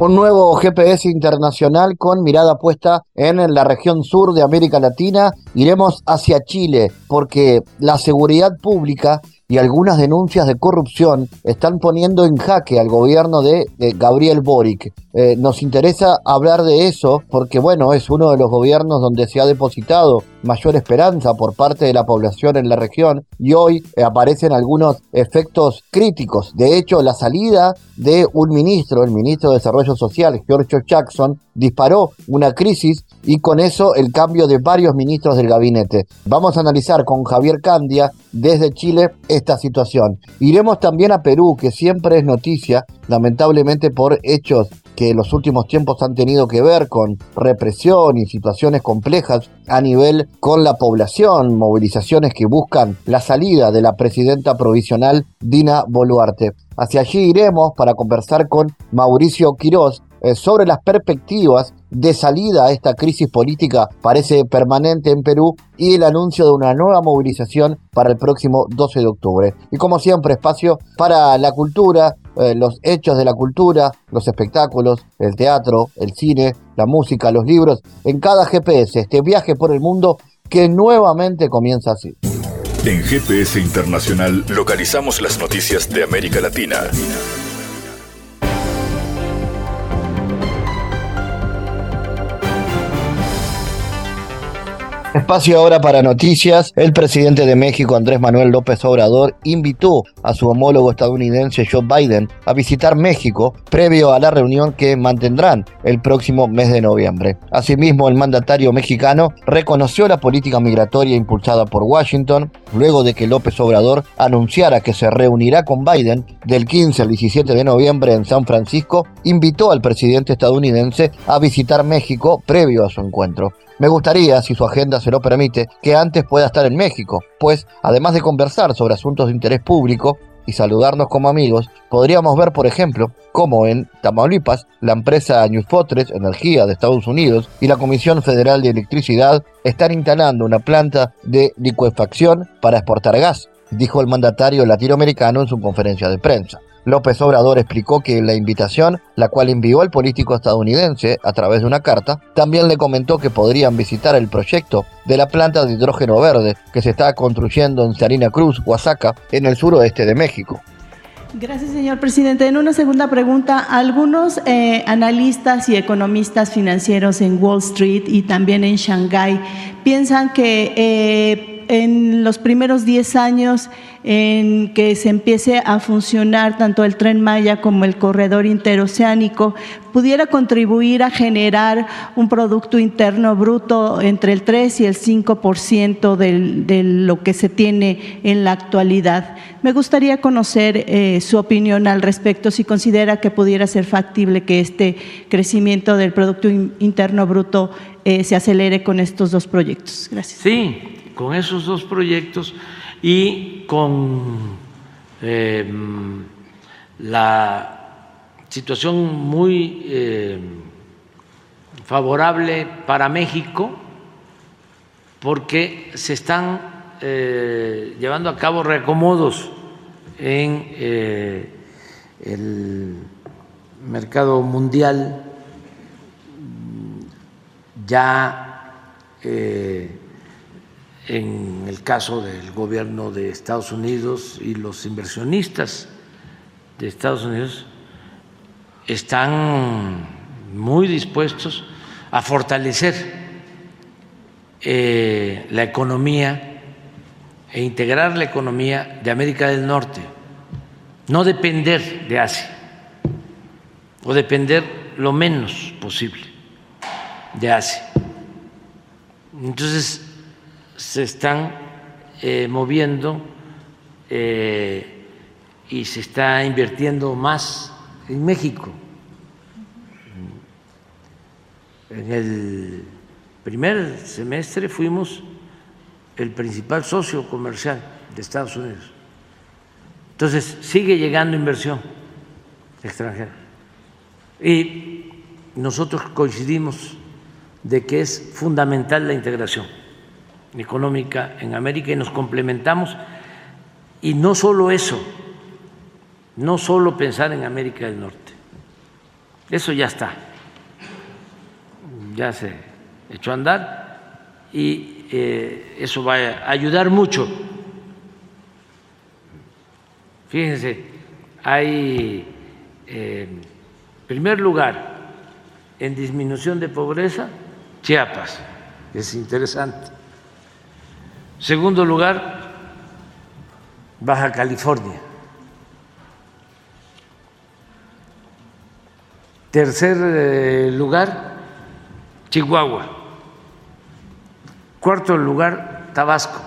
Un nuevo GPS internacional con mirada puesta en la región sur de América Latina. Iremos hacia Chile porque la seguridad pública y algunas denuncias de corrupción están poniendo en jaque al gobierno de, Gabriel Boric. Eh, nos interesa hablar de eso porque, bueno, es uno de los gobiernos donde se ha depositado mayor esperanza por parte de la población en la región y hoy eh, aparecen algunos efectos críticos. De hecho, la salida de un ministro, el ministro de Desarrollo Social, George Jackson, disparó una crisis y con eso el cambio de varios ministros del gabinete. Vamos a analizar con Javier Candia desde Chile esta situación. Iremos también a Perú, que siempre es noticia, lamentablemente por hechos que los últimos tiempos han tenido que ver con represión y situaciones complejas a nivel con la población, movilizaciones que buscan la salida de la presidenta provisional Dina Boluarte. Hacia allí iremos para conversar con Mauricio Quirós, eh, sobre las perspectivas de salida a esta crisis política parece permanente en Perú y el anuncio de una nueva movilización para el próximo 12 de octubre. Y como siempre, espacio para la cultura, eh, los hechos de la cultura, los espectáculos, el teatro, el cine, la música, los libros, en cada GPS, este viaje por el mundo que nuevamente comienza así. En GPS Internacional localizamos las noticias de América Latina. Espacio ahora para noticias. El presidente de México, Andrés Manuel López Obrador, invitó a su homólogo estadounidense Joe Biden a visitar México previo a la reunión que mantendrán el próximo mes de noviembre. Asimismo, el mandatario mexicano reconoció la política migratoria impulsada por Washington luego de que López Obrador anunciara que se reunirá con Biden del 15 al 17 de noviembre en San Francisco, invitó al presidente estadounidense a visitar México previo a su encuentro. Me gustaría, si su agenda se lo permite, que antes pueda estar en México, pues además de conversar sobre asuntos de interés público y saludarnos como amigos, podríamos ver, por ejemplo, cómo en Tamaulipas, la empresa New Fortress Energía de Estados Unidos y la Comisión Federal de Electricidad están instalando una planta de licuefacción para exportar gas, dijo el mandatario latinoamericano en su conferencia de prensa. López Obrador explicó que la invitación, la cual envió al político estadounidense a través de una carta, también le comentó que podrían visitar el proyecto de la planta de hidrógeno verde que se está construyendo en Sarina Cruz, Oaxaca, en el suroeste de México. Gracias, señor presidente. En una segunda pregunta, algunos eh, analistas y economistas financieros en Wall Street y también en Shanghái piensan que eh, en los primeros 10 años en que se empiece a funcionar tanto el tren Maya como el corredor interoceánico, pudiera contribuir a generar un Producto Interno Bruto entre el 3 y el 5% de lo que se tiene en la actualidad. Me gustaría conocer eh, su opinión al respecto, si considera que pudiera ser factible que este crecimiento del Producto Interno Bruto eh, se acelere con estos dos proyectos. Gracias. Sí, con esos dos proyectos y con eh, la situación muy eh, favorable para México porque se están eh, llevando a cabo reacomodos en el mercado mundial ya en el caso del gobierno de Estados Unidos y los inversionistas de Estados Unidos están muy dispuestos a fortalecer eh, la economía e integrar la economía de América del Norte, no depender de Asia o depender lo menos posible de Asia. Entonces, se están eh, moviendo eh, y se está invirtiendo más en México. En el primer semestre fuimos el principal socio comercial de Estados Unidos. Entonces, sigue llegando inversión extranjera. Y nosotros coincidimos de que es fundamental la integración económica en América y nos complementamos. Y no solo eso, no solo pensar en América del Norte, eso ya está, ya se echó a andar y eh, eso va a ayudar mucho. Fíjense, hay, eh, primer lugar, en disminución de pobreza, Chiapas, es interesante. Segundo lugar, Baja California. Tercer eh, lugar, Chihuahua. Cuarto lugar, Tabasco.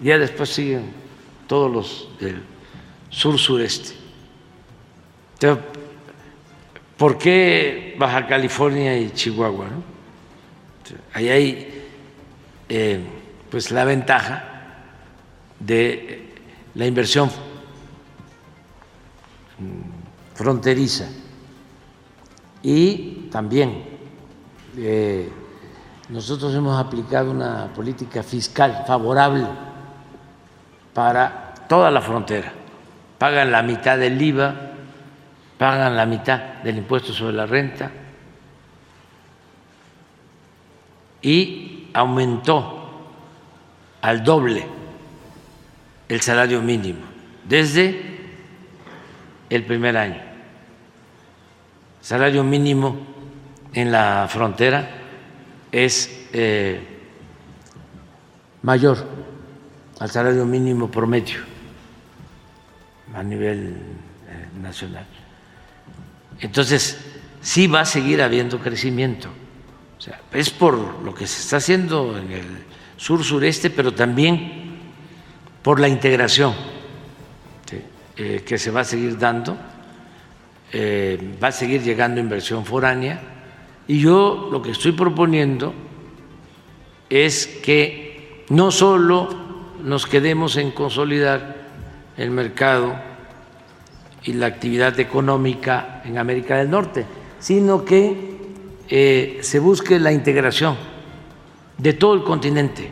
Ya después siguen todos los del sur-sureste. ¿Por qué Baja California y Chihuahua? Ahí hay eh, pues la ventaja de la inversión fronteriza y también eh, nosotros hemos aplicado una política fiscal favorable para toda la frontera. Pagan la mitad del IVA, pagan la mitad del impuesto sobre la renta y aumentó al doble el salario mínimo desde el primer año. Salario mínimo en la frontera es eh, mayor al salario mínimo promedio a nivel eh, nacional. Entonces, sí va a seguir habiendo crecimiento. O sea, es por lo que se está haciendo en el sur-sureste, pero también por la integración eh, que se va a seguir dando, eh, va a seguir llegando inversión foránea y yo lo que estoy proponiendo es que no solo nos quedemos en consolidar el mercado y la actividad económica en América del Norte, sino que eh, se busque la integración de todo el continente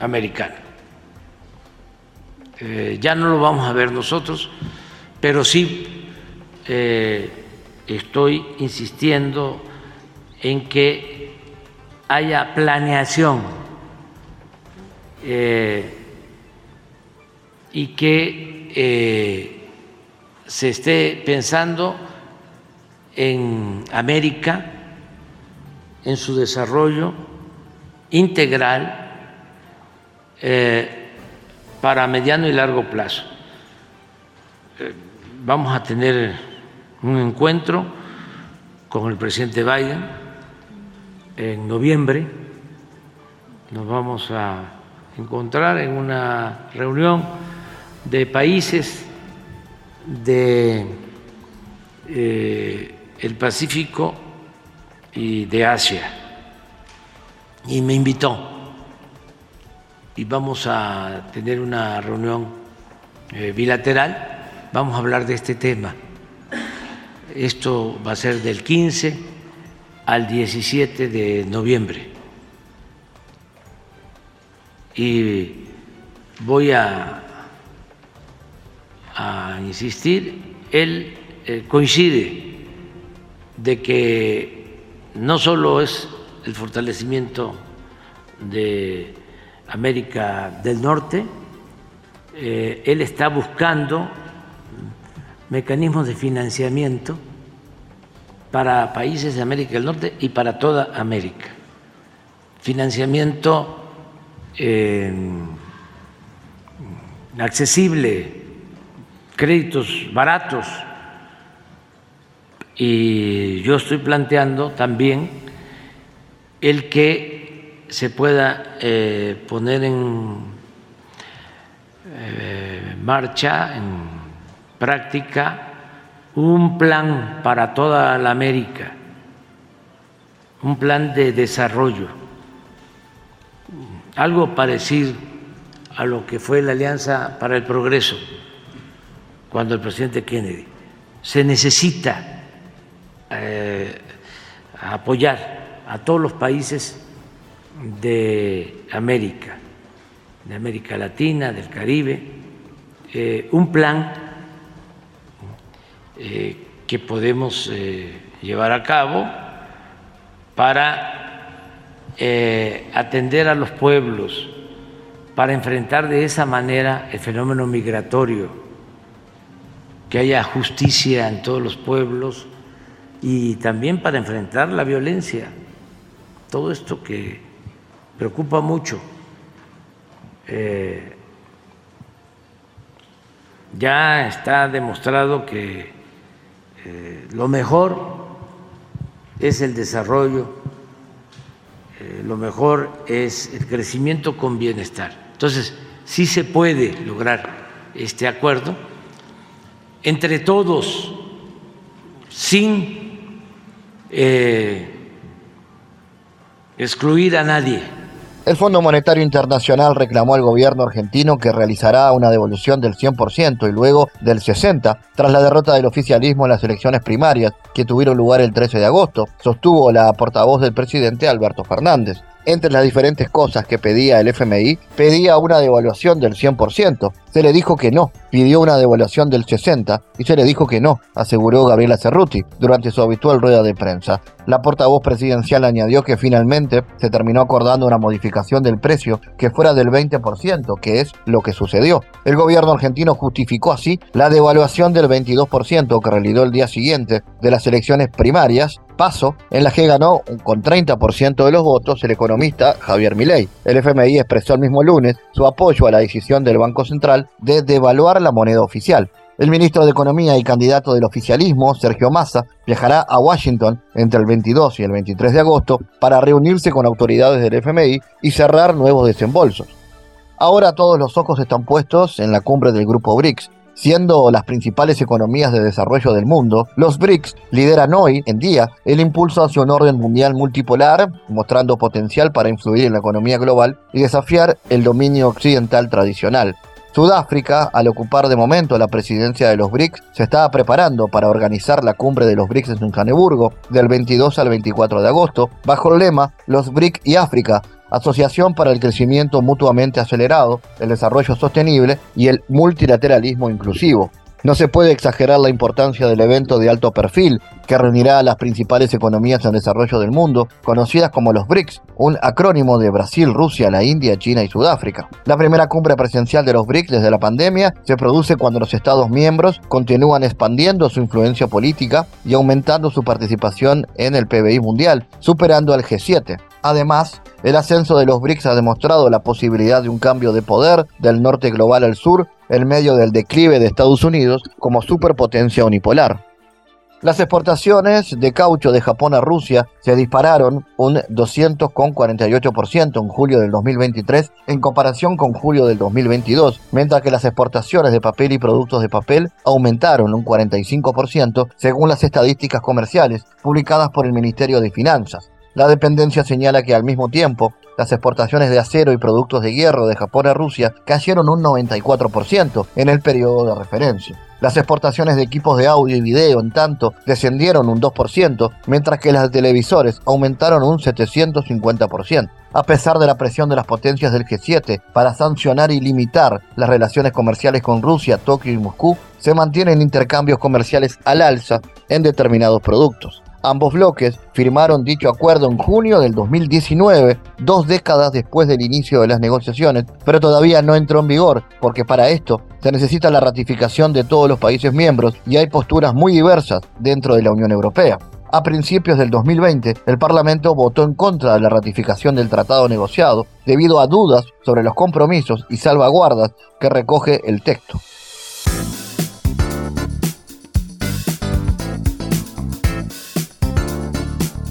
americano. Eh, ya no lo vamos a ver nosotros, pero sí eh, estoy insistiendo en que haya planeación eh, y que se esté pensando en América, en su desarrollo integral eh, para mediano y largo plazo. Eh, vamos a tener un encuentro con el presidente Biden en noviembre. Nos vamos a encontrar en una reunión de países de eh, el Pacífico y de Asia y me invitó y vamos a tener una reunión eh, bilateral, vamos a hablar de este tema. Esto va a ser del 15 al 17 de noviembre. Y voy a, insistir, él eh, coincide de que no solo es el fortalecimiento de América del Norte. Eh, él está buscando mecanismos de financiamiento para países de América del Norte y para toda América. Financiamiento eh, accesible, créditos baratos. Y yo estoy planteando también el que se pueda eh, poner en eh, marcha, en práctica, un plan para toda la América, un plan de desarrollo, algo parecido a lo que fue la Alianza para el Progreso cuando el presidente Kennedy. Se necesita eh, apoyar a todos los países de América, de América Latina, del Caribe, eh, un plan eh, que podemos llevar a cabo para atender a los pueblos, para enfrentar de esa manera el fenómeno migratorio, que haya justicia en todos los pueblos y también para enfrentar la violencia. Todo esto que preocupa mucho. Eh, ya está demostrado que eh, lo mejor es el desarrollo, eh, lo mejor es el crecimiento con bienestar. Entonces, sí se puede lograr este acuerdo entre todos, sin excluir a nadie. El Fondo Monetario Internacional reclamó al gobierno argentino que realizará una devolución del 100% y luego del 60% tras la derrota del oficialismo en las elecciones primarias que tuvieron lugar el 13 de agosto, sostuvo la portavoz del presidente Alberto Fernández. Entre las diferentes cosas que pedía el FMI, pedía una devaluación del 100%. Se le dijo que no, pidió una devaluación del 60% y se le dijo que no, aseguró Gabriela Cerruti durante su habitual rueda de prensa. La portavoz presidencial añadió que finalmente se terminó acordando una modificación del precio que fuera del 20%, que es lo que sucedió. El gobierno argentino justificó así la devaluación del 22% que realizó el día siguiente de las elecciones primarias paso en la que ganó con 30% de los votos el economista Javier Milei. El FMI expresó el mismo lunes su apoyo a la decisión del Banco Central de devaluar la moneda oficial. El ministro de Economía y candidato del oficialismo, Sergio Massa, viajará a Washington entre el 22 y el 23 de agosto para reunirse con autoridades del FMI y cerrar nuevos desembolsos. Ahora todos los ojos están puestos en la cumbre del grupo BRICS, Siendo las principales economías de desarrollo del mundo, los BRICS lideran hoy en día el impulso hacia un orden mundial multipolar, mostrando potencial para influir en la economía global y desafiar el dominio occidental tradicional. Sudáfrica, al ocupar de momento la presidencia de los BRICS, se estaba preparando para organizar la cumbre de los BRICS en Johannesburgo del 22 al 24 de agosto, bajo el lema Los BRICS y África, Asociación para el Crecimiento Mutuamente Acelerado, el Desarrollo Sostenible y el Multilateralismo Inclusivo. No se puede exagerar la importancia del evento de alto perfil que reunirá a las principales economías en desarrollo del mundo, conocidas como los BRICS, un acrónimo de Brasil, Rusia, la India, China y Sudáfrica. La primera cumbre presencial de los BRICS desde la pandemia se produce cuando los Estados miembros continúan expandiendo su influencia política y aumentando su participación en el PBI mundial, superando al G7. Además, el ascenso de los BRICS ha demostrado la posibilidad de un cambio de poder del norte global al sur en medio del declive de Estados Unidos como superpotencia unipolar. Las exportaciones de caucho de Japón a Rusia se dispararon un 200,48% en julio del 2023 en comparación con julio del 2022, mientras que las exportaciones de papel y productos de papel aumentaron un 45% según las estadísticas comerciales publicadas por el Ministerio de Finanzas. La dependencia señala que al mismo tiempo las exportaciones de acero y productos de hierro de Japón a Rusia cayeron un 94% en el periodo de referencia. Las exportaciones de equipos de audio y video, en tanto, descendieron un 2%, mientras que las de televisores aumentaron un 750%. A pesar de la presión de las potencias del G7 para sancionar y limitar las relaciones comerciales con Rusia, Tokio y Moscú, se mantienen intercambios comerciales al alza en determinados productos. Ambos bloques firmaron dicho acuerdo en junio del 2019, dos décadas después del inicio de las negociaciones, pero todavía no entró en vigor, porque para esto se necesita la ratificación de todos los países miembros y hay posturas muy diversas dentro de la Unión Europea. A principios del 2020, el Parlamento votó en contra de la ratificación del tratado negociado debido a dudas sobre los compromisos y salvaguardas que recoge el texto.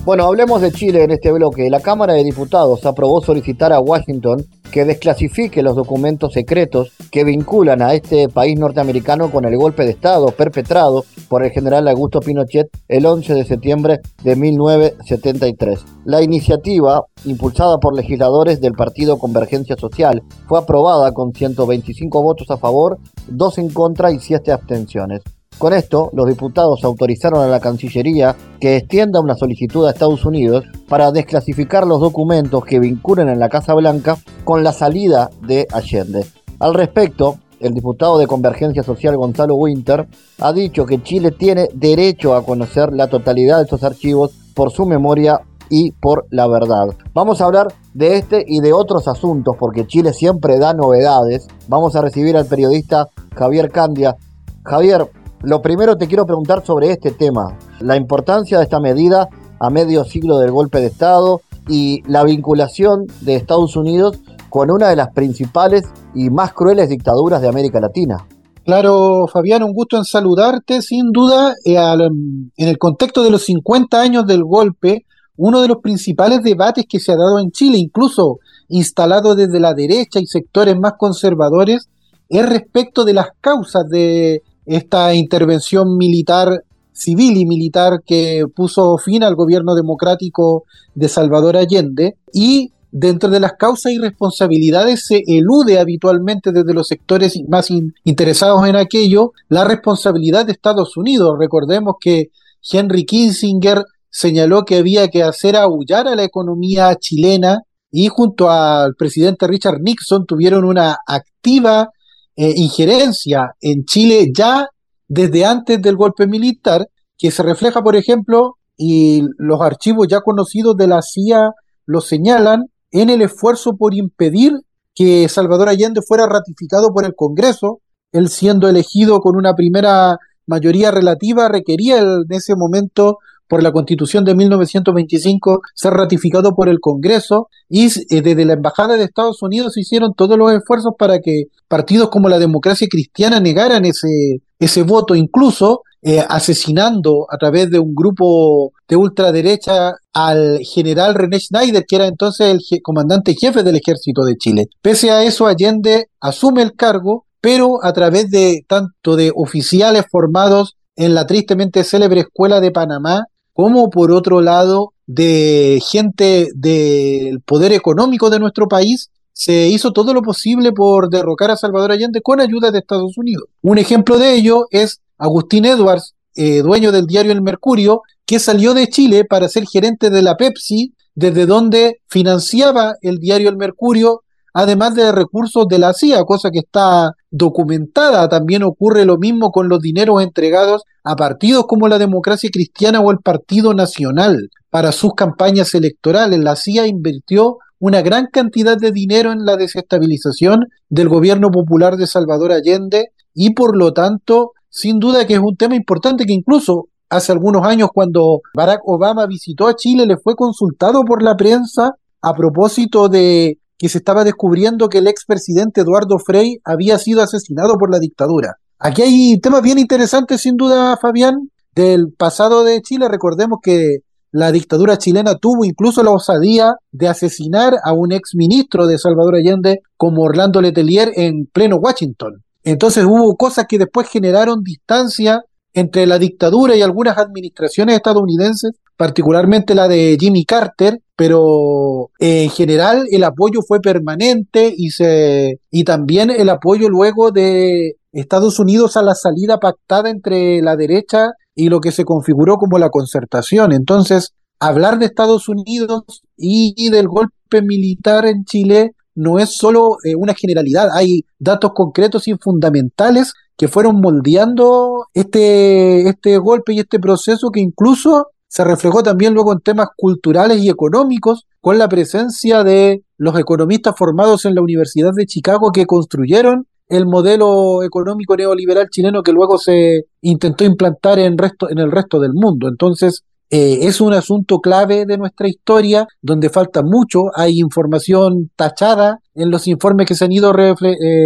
Bueno, hablemos de Chile en este bloque. La Cámara de Diputados aprobó solicitar a Washington que desclasifique los documentos secretos que vinculan a este país norteamericano con el golpe de Estado perpetrado por el general Augusto Pinochet el 11 de septiembre de 1973. La iniciativa, impulsada por legisladores del Partido Convergencia Social, fue aprobada con 125 votos a favor, 2 en contra y 7 abstenciones. Con esto, los diputados autorizaron a la Cancillería que extienda una solicitud a Estados Unidos para desclasificar los documentos que vinculen en la Casa Blanca con la salida de Allende. Al respecto, el diputado de Convergencia Social Gonzalo Winter ha dicho que Chile tiene derecho a conocer la totalidad de estos archivos por su memoria y por la verdad. Vamos a hablar de este y de otros asuntos porque Chile siempre da novedades. Vamos a recibir al periodista Javier Candia. Javier, lo primero te quiero preguntar sobre este tema, la importancia de esta medida a medio siglo del golpe de Estado y la vinculación de Estados Unidos con una de las principales y más crueles dictaduras de América Latina. Claro, Fabián, un gusto en saludarte. Sin duda, eh, en el contexto de los 50 años del golpe, uno de los principales debates que se ha dado en Chile, incluso instalado desde la derecha y sectores más conservadores, es respecto de las causas de esta intervención militar, civil y militar que puso fin al gobierno democrático de Salvador Allende y dentro de las causas y responsabilidades se elude habitualmente desde los sectores más interesados en aquello la responsabilidad de Estados Unidos. Recordemos que Henry Kissinger señaló que había que hacer aullar a la economía chilena y junto al presidente Richard Nixon tuvieron una activa eh, injerencia en Chile ya desde antes del golpe militar, que se refleja, por ejemplo, y los archivos ya conocidos de la CIA lo señalan, en el esfuerzo por impedir que Salvador Allende fuera ratificado por el Congreso, él siendo elegido con una primera mayoría relativa, requería en ese momento por la Constitución de 1925 ser ratificado por el Congreso y eh, desde la Embajada de Estados Unidos se hicieron todos los esfuerzos para que partidos como la democracia cristiana negaran ese, ese voto, incluso eh, asesinando a través de un grupo de ultraderecha al general René Schneider, que era entonces el comandante jefe del ejército de Chile. Pese a eso, Allende asume el cargo, pero a través de tanto de oficiales formados en la tristemente célebre escuela de Panamá, como por otro lado de gente del poder económico de nuestro país, se hizo todo lo posible por derrocar a Salvador Allende con ayuda de Estados Unidos. Un ejemplo de ello es Agustín Edwards, eh, dueño del diario El Mercurio, que salió de Chile para ser gerente de la Pepsi, desde donde financiaba el diario El Mercurio además de recursos de la CIA, cosa que está documentada. También ocurre lo mismo con los dineros entregados a partidos como la Democracia Cristiana o el Partido Nacional para sus campañas electorales. La CIA invirtió una gran cantidad de dinero en la desestabilización del gobierno popular de Salvador Allende y por lo tanto, sin duda que es un tema importante que incluso hace algunos años cuando Barack Obama visitó a Chile le fue consultado por la prensa a propósito de que se estaba descubriendo que el expresidente Eduardo Frei había sido asesinado por la dictadura. Aquí hay temas bien interesantes, sin duda, Fabián, del pasado de Chile. Recordemos que la dictadura chilena tuvo incluso la osadía de asesinar a un exministro de Salvador Allende como Orlando Letelier en pleno Washington. Entonces hubo cosas que después generaron distancia entre la dictadura y algunas administraciones estadounidenses, particularmente la de Jimmy Carter, pero en general el apoyo fue permanente y se y también el apoyo luego de Estados Unidos a la salida pactada entre la derecha y lo que se configuró como la concertación. Entonces, hablar de Estados Unidos y, del golpe militar en Chile no es solo eh, una generalidad, hay datos concretos y fundamentales que fueron moldeando este, este golpe y este proceso que incluso se reflejó también luego en temas culturales y económicos con la presencia de los economistas formados en la Universidad de Chicago que construyeron el modelo económico neoliberal chileno que luego se intentó implantar en, resto, en el resto del mundo. Entonces, eh, es un asunto clave de nuestra historia donde falta mucho, hay información tachada en los informes que se han ido eh,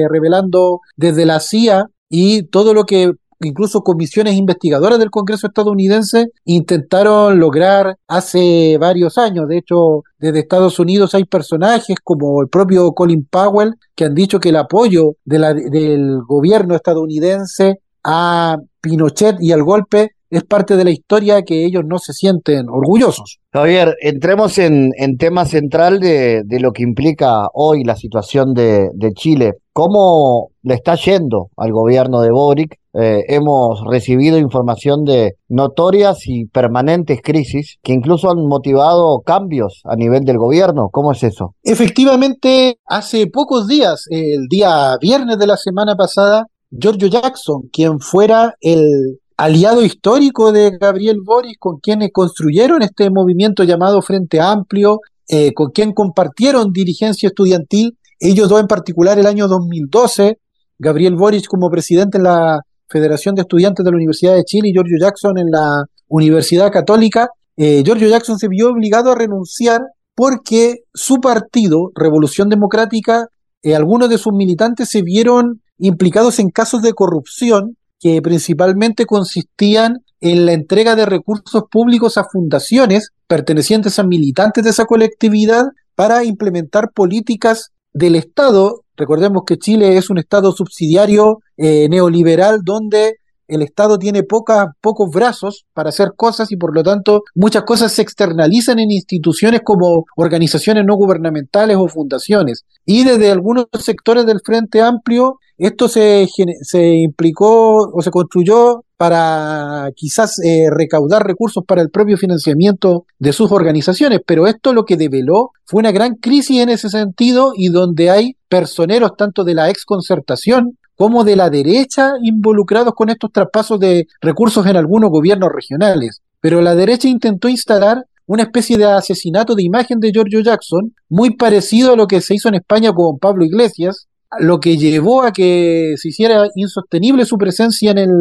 revelando desde la CIA y todo lo que incluso comisiones investigadoras del Congreso estadounidense intentaron lograr hace varios años. De hecho, desde Estados Unidos hay personajes como el propio Colin Powell que han dicho que el apoyo del gobierno estadounidense a Pinochet y al golpe es parte de la historia que ellos no se sienten orgullosos. Javier, entremos en, tema central de, lo que implica hoy la situación de, Chile. ¿Cómo le está yendo al gobierno de Boric? Eh, hemos recibido información de notorias y permanentes crisis que incluso han motivado cambios a nivel del gobierno. ¿Cómo es eso? Efectivamente, hace pocos días, el día viernes de la semana pasada, Giorgio Jackson, quien fuera el aliado histórico de Gabriel Boris, con quienes construyeron este movimiento llamado Frente Amplio, eh, con quien compartieron dirigencia estudiantil, ellos dos en particular el año 2012, Gabriel Boris como presidente en la Federación de Estudiantes de la Universidad de Chile y Giorgio Jackson en la Universidad Católica, eh, Giorgio Jackson se vio obligado a renunciar porque su partido, Revolución Democrática, eh, algunos de sus militantes se vieron implicados en casos de corrupción que principalmente consistían en la entrega de recursos públicos a fundaciones pertenecientes a militantes de esa colectividad para implementar políticas del Estado. Recordemos que Chile es un Estado subsidiario eh, neoliberal donde el Estado tiene pocos brazos para hacer cosas y por lo tanto muchas cosas se externalizan en instituciones como organizaciones no gubernamentales o fundaciones. Y desde algunos sectores del Frente Amplio esto se, se implicó o se construyó para quizás eh, recaudar recursos para el propio financiamiento de sus organizaciones, pero esto lo que develó fue una gran crisis en ese sentido y donde hay personeros tanto de la exconcertación como de la derecha involucrados con estos traspasos de recursos en algunos gobiernos regionales. Pero la derecha intentó instalar una especie de asesinato de imagen de Giorgio Jackson, muy parecido a lo que se hizo en España con Pablo Iglesias, lo que llevó a que se hiciera insostenible su presencia en el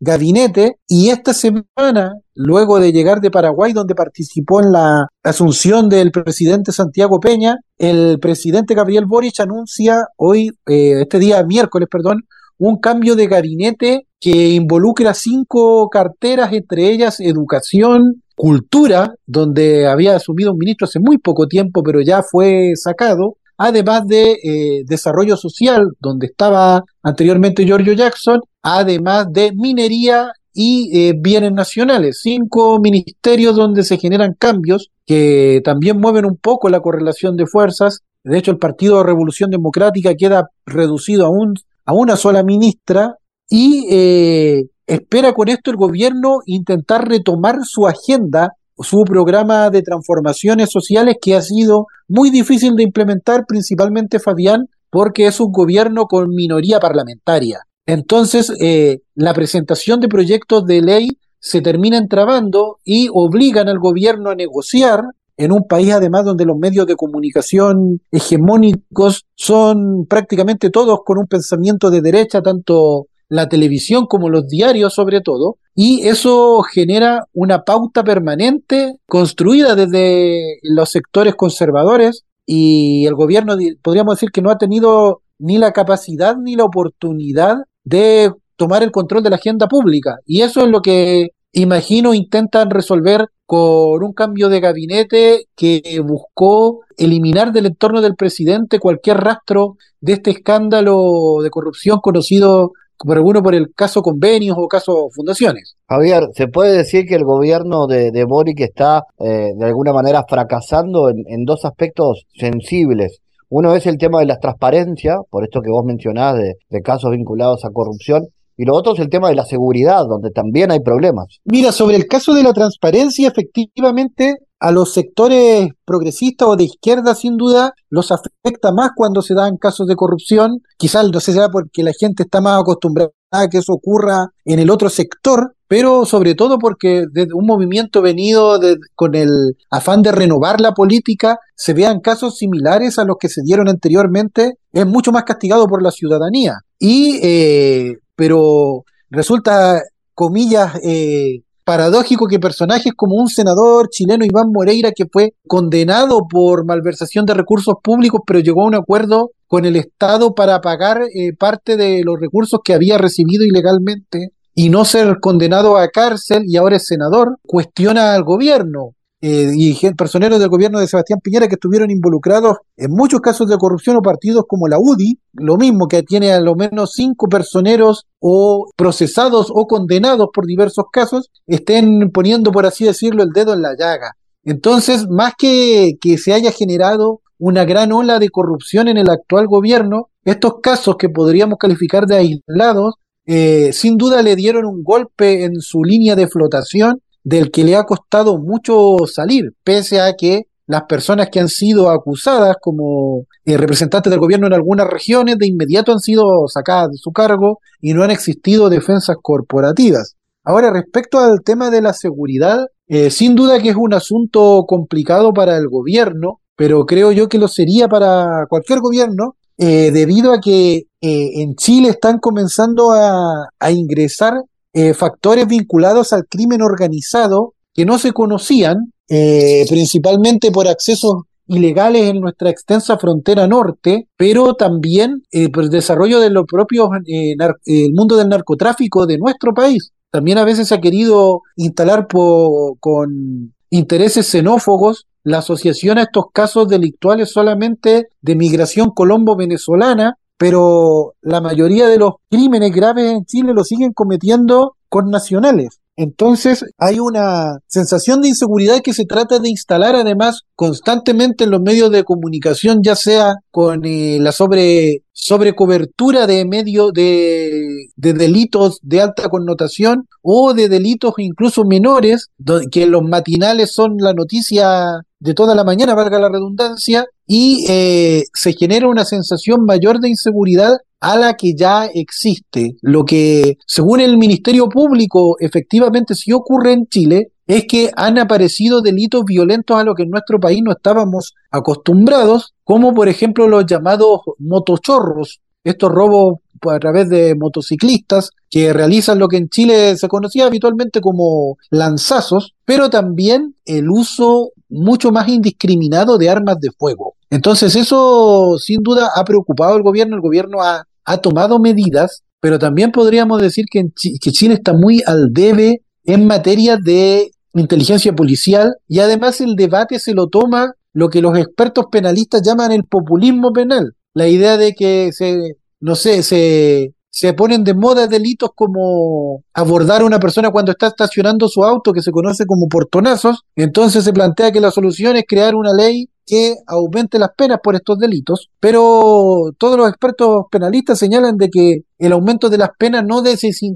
gabinete y esta semana, luego de llegar de Paraguay, donde participó en la asunción del presidente Santiago Peña, el presidente Gabriel Boric anuncia hoy, eh, este día miércoles, perdón, un cambio de gabinete que involucra cinco carteras, entre ellas educación, cultura, donde había asumido un ministro hace muy poco tiempo, pero ya fue sacado, además de eh, desarrollo social, donde estaba anteriormente Giorgio Jackson, además de minería y eh, bienes nacionales. Cinco ministerios donde se generan cambios que también mueven un poco la correlación de fuerzas. De hecho, el Partido de Revolución Democrática queda reducido a, un, a una sola ministra y eh, espera con esto el gobierno intentar retomar su agenda su programa de transformaciones sociales que ha sido muy difícil de implementar, principalmente Fabián, porque es un gobierno con minoría parlamentaria. Entonces, eh, la presentación de proyectos de ley se termina entrabando y obligan al gobierno a negociar en un país además donde los medios de comunicación hegemónicos son prácticamente todos con un pensamiento de derecha, tanto la televisión como los diarios sobre todo, y eso genera una pauta permanente construida desde los sectores conservadores y el gobierno podríamos decir que no ha tenido ni la capacidad ni la oportunidad de tomar el control de la agenda pública. Y eso es lo que imagino intentan resolver con un cambio de gabinete que buscó eliminar del entorno del presidente cualquier rastro de este escándalo de corrupción conocido alguno por el caso convenios o caso fundaciones. Javier, ¿se puede decir que el gobierno de, de Boric está eh, de alguna manera fracasando en, dos aspectos sensibles? Uno es el tema de la transparencia, por esto que vos mencionás de, de casos vinculados a corrupción, y lo otro es el tema de la seguridad, donde también hay problemas. Mira, sobre el caso de la transparencia, efectivamente, a los sectores progresistas o de izquierda, sin duda, los afecta más cuando se dan casos de corrupción. Quizás no sé será porque la gente está más acostumbrada a que eso ocurra en el otro sector, pero sobre todo porque desde un movimiento venido con el afán de renovar la política, se vean casos similares a los que se dieron anteriormente, es mucho más castigado por la ciudadanía. Y, eh, pero resulta, comillas, eh, paradójico que personajes como un senador chileno, Iván Moreira, que fue condenado por malversación de recursos públicos, pero llegó a un acuerdo con el Estado para pagar eh, parte de los recursos que había recibido ilegalmente y no ser condenado a cárcel y ahora es senador, cuestiona al gobierno. Eh, y personeros del gobierno de Sebastián Piñera que estuvieron involucrados en muchos casos de corrupción o partidos como la UDI, lo mismo que tiene a lo menos cinco personeros o procesados o condenados por diversos casos, estén poniendo, por así decirlo, el dedo en la llaga. Entonces, más que que se haya generado una gran ola de corrupción en el actual gobierno, estos casos que podríamos calificar de aislados, eh, sin duda le dieron un golpe en su línea de flotación del que le ha costado mucho salir, pese a que las personas que han sido acusadas como eh, representantes del gobierno en algunas regiones de inmediato han sido sacadas de su cargo y no han existido defensas corporativas. Ahora, respecto al tema de la seguridad, eh, sin duda que es un asunto complicado para el gobierno, pero creo yo que lo sería para cualquier gobierno, eh, debido a que en Chile están comenzando a, a ingresar eh, factores vinculados al crimen organizado que no se conocían, eh, principalmente por accesos ilegales en nuestra extensa frontera norte, pero también eh, por el desarrollo de los propios, el mundo del narcotráfico de nuestro país. También a veces se ha querido instalar con intereses xenófobos la asociación a estos casos delictuales solamente de migración colombo-venezolana pero la mayoría de los crímenes graves en Chile lo siguen cometiendo con nacionales. Entonces hay una sensación de inseguridad que se trata de instalar además constantemente en los medios de comunicación, ya sea con eh, la sobre, sobrecobertura de medios de, de, delitos de alta connotación o de delitos incluso menores, que los matinales son la noticia de toda la mañana, valga la redundancia, y eh, se genera una sensación mayor de inseguridad a la que ya existe. Lo que, según el Ministerio Público, efectivamente sí ocurre en Chile, es que han aparecido delitos violentos a los que en nuestro país no estábamos acostumbrados, como por ejemplo los llamados motochorros, estos robos a través de motociclistas que realizan lo que en Chile se conocía habitualmente como lanzazos, pero también el uso mucho más indiscriminado de armas de fuego. Entonces eso sin duda ha preocupado al gobierno, el gobierno ha, tomado medidas, pero también podríamos decir que, que Chile está muy al debe en materia de inteligencia policial y además el debate se lo toma lo que los expertos penalistas llaman el populismo penal, la idea de que se no sé, se, se ponen de moda delitos como abordar a una persona cuando está estacionando su auto, que se conoce como portonazos. Entonces se plantea que la solución es crear una ley que aumente las penas por estos delitos, pero todos los expertos penalistas señalan de que el aumento de las penas no,